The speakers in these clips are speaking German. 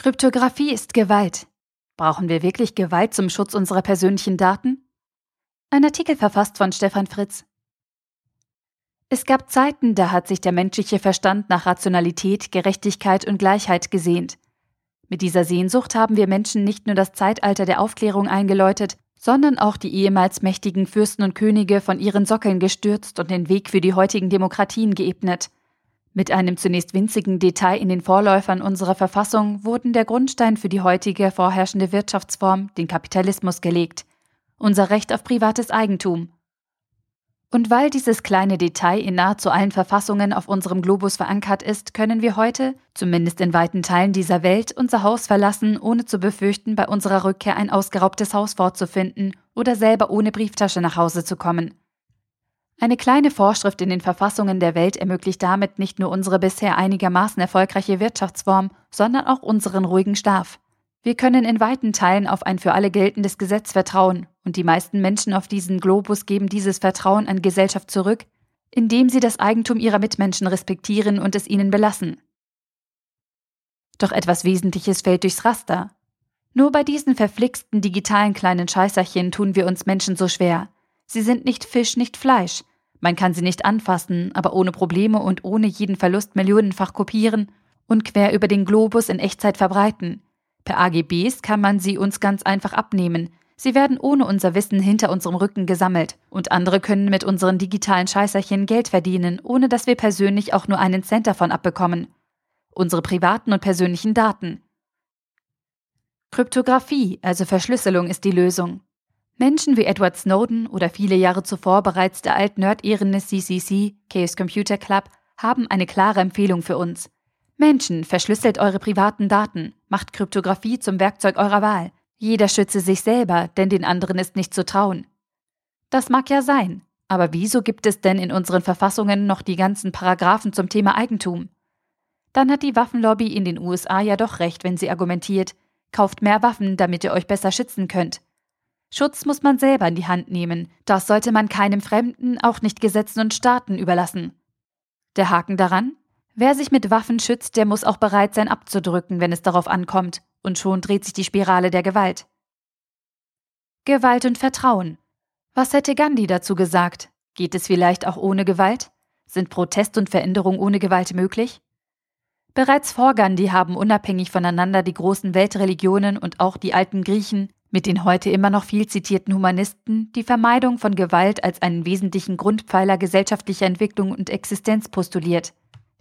Kryptographie ist Gewalt. Brauchen wir wirklich Gewalt zum Schutz unserer persönlichen Daten? Ein Artikel verfasst von Stefan Fritz. Es gab Zeiten, da hat sich der menschliche Verstand nach Rationalität, Gerechtigkeit und Gleichheit gesehnt. Mit dieser Sehnsucht haben wir Menschen nicht nur das Zeitalter der Aufklärung eingeläutet, sondern auch die ehemals mächtigen Fürsten und Könige von ihren Sockeln gestürzt und den Weg für die heutigen Demokratien geebnet. Mit einem zunächst winzigen Detail in den Vorläufern unserer Verfassung wurden der Grundstein für die heutige vorherrschende Wirtschaftsform, den Kapitalismus, gelegt. Unser Recht auf privates Eigentum. Und weil dieses kleine Detail in nahezu allen Verfassungen auf unserem Globus verankert ist, können wir heute, zumindest in weiten Teilen dieser Welt, unser Haus verlassen, ohne zu befürchten, bei unserer Rückkehr ein ausgeraubtes Haus vorzufinden oder selber ohne Brieftasche nach Hause zu kommen. Eine kleine Vorschrift in den Verfassungen der Welt ermöglicht damit nicht nur unsere bisher einigermaßen erfolgreiche Wirtschaftsform, sondern auch unseren ruhigen Schlaf. Wir können in weiten Teilen auf ein für alle geltendes Gesetz vertrauen, und die meisten Menschen auf diesem Globus geben dieses Vertrauen an Gesellschaft zurück, indem sie das Eigentum ihrer Mitmenschen respektieren und es ihnen belassen. Doch etwas Wesentliches fällt durchs Raster. Nur bei diesen verflixten digitalen kleinen Scheißerchen tun wir uns Menschen so schwer. Sie sind nicht Fisch, nicht Fleisch. Man kann sie nicht anfassen, aber ohne Probleme und ohne jeden Verlust millionenfach kopieren und quer über den Globus in Echtzeit verbreiten. Per AGBs kann man sie uns ganz einfach abnehmen. Sie werden ohne unser Wissen hinter unserem Rücken gesammelt und andere können mit unseren digitalen Scheißerchen Geld verdienen, ohne dass wir persönlich auch nur einen Cent davon abbekommen. Unsere privaten und persönlichen Daten. Kryptographie, also Verschlüsselung, ist die Lösung. Menschen wie Edward Snowden oder viele Jahre zuvor bereits der altnerdehrende CCC, Chaos Computer Club, haben eine klare Empfehlung für uns. Menschen, verschlüsselt eure privaten Daten, macht Kryptographie zum Werkzeug eurer Wahl. Jeder schütze sich selber, denn den anderen ist nicht zu trauen. Das mag ja sein, aber wieso gibt es denn in unseren Verfassungen noch die ganzen Paragraphen zum Thema Eigentum? Dann hat die Waffenlobby in den USA ja doch recht, wenn sie argumentiert, kauft mehr Waffen, damit ihr euch besser schützen könnt. Schutz muss man selber in die Hand nehmen. Das sollte man keinem Fremden, auch nicht Gesetzen und Staaten überlassen. Der Haken daran? Wer sich mit Waffen schützt, der muss auch bereit sein abzudrücken, wenn es darauf ankommt, und schon dreht sich die Spirale der Gewalt. Gewalt und Vertrauen. Was hätte Gandhi dazu gesagt? Geht es vielleicht auch ohne Gewalt? Sind Protest und Veränderung ohne Gewalt möglich? Bereits vor Gandhi haben unabhängig voneinander die großen Weltreligionen und auch die alten Griechen mit den heute immer noch viel zitierten Humanisten die Vermeidung von Gewalt als einen wesentlichen Grundpfeiler gesellschaftlicher Entwicklung und Existenz postuliert.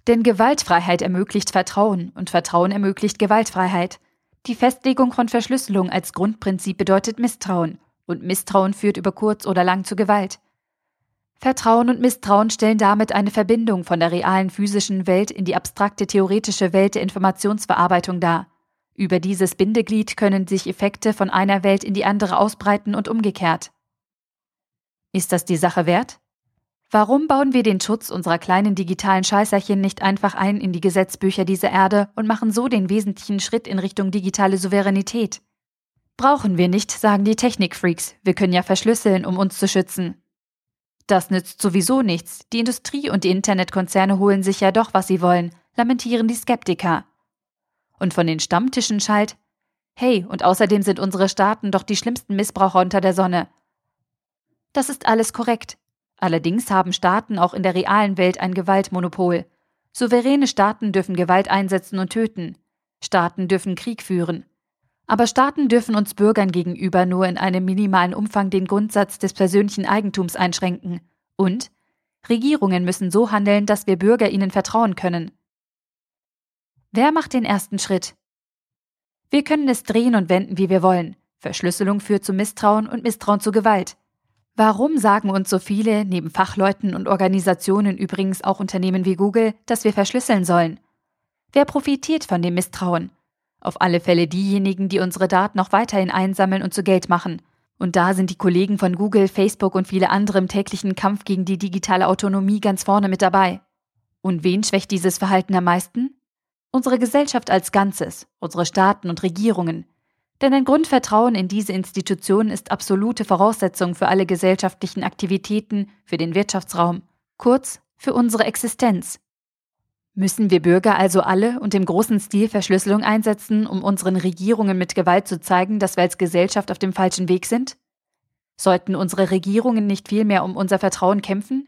Denn Gewaltfreiheit ermöglicht Vertrauen und Vertrauen ermöglicht Gewaltfreiheit. Die Festlegung von Verschlüsselung als Grundprinzip bedeutet Misstrauen und Misstrauen führt über kurz oder lang zu Gewalt. Vertrauen und Misstrauen stellen damit eine Verbindung von der realen physischen Welt in die abstrakte theoretische Welt der Informationsverarbeitung dar. Über dieses Bindeglied können sich Effekte von einer Welt in die andere ausbreiten und umgekehrt. Ist das die Sache wert? Warum bauen wir den Schutz unserer kleinen digitalen Scheißerchen nicht einfach ein in die Gesetzbücher dieser Erde und machen so den wesentlichen Schritt in Richtung digitale Souveränität? Brauchen wir nicht, sagen die Technikfreaks. Wir können ja verschlüsseln, um uns zu schützen. Das nützt sowieso nichts. Die Industrie und die Internetkonzerne holen sich ja doch, was sie wollen, lamentieren die Skeptiker. Und von den Stammtischen schallt, hey, und außerdem sind unsere Staaten doch die schlimmsten Missbraucher unter der Sonne. Das ist alles korrekt. Allerdings haben Staaten auch in der realen Welt ein Gewaltmonopol. Souveräne Staaten dürfen Gewalt einsetzen und töten. Staaten dürfen Krieg führen. Aber Staaten dürfen uns Bürgern gegenüber nur in einem minimalen Umfang den Grundsatz des persönlichen Eigentums einschränken. Und Regierungen müssen so handeln, dass wir Bürger ihnen vertrauen können. Wer macht den ersten Schritt? Wir können es drehen und wenden, wie wir wollen. Verschlüsselung führt zu Misstrauen und Misstrauen zu Gewalt. Warum sagen uns so viele, neben Fachleuten und Organisationen übrigens auch Unternehmen wie Google, dass wir verschlüsseln sollen? Wer profitiert von dem Misstrauen? Auf alle Fälle diejenigen, die unsere Daten noch weiterhin einsammeln und zu Geld machen. Und da sind die Kollegen von Google, Facebook und viele andere im täglichen Kampf gegen die digitale Autonomie ganz vorne mit dabei. Und wen schwächt dieses Verhalten am meisten? Unsere Gesellschaft als Ganzes, unsere Staaten und Regierungen. Denn ein Grundvertrauen in diese Institutionen ist absolute Voraussetzung für alle gesellschaftlichen Aktivitäten, für den Wirtschaftsraum, kurz für unsere Existenz. Müssen wir Bürger also alle und im großen Stil Verschlüsselung einsetzen, um unseren Regierungen mit Gewalt zu zeigen, dass wir als Gesellschaft auf dem falschen Weg sind? Sollten unsere Regierungen nicht vielmehr um unser Vertrauen kämpfen?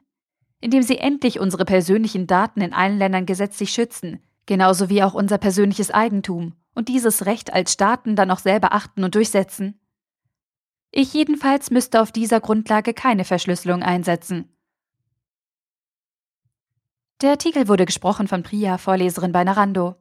Indem sie endlich unsere persönlichen Daten in allen Ländern gesetzlich schützen, genauso wie auch unser persönliches Eigentum, und dieses Recht als Staaten dann auch selber achten und durchsetzen? Ich jedenfalls müsste auf dieser Grundlage keine Verschlüsselung einsetzen. Der Artikel wurde gesprochen von Priya, Vorleserin bei Narando.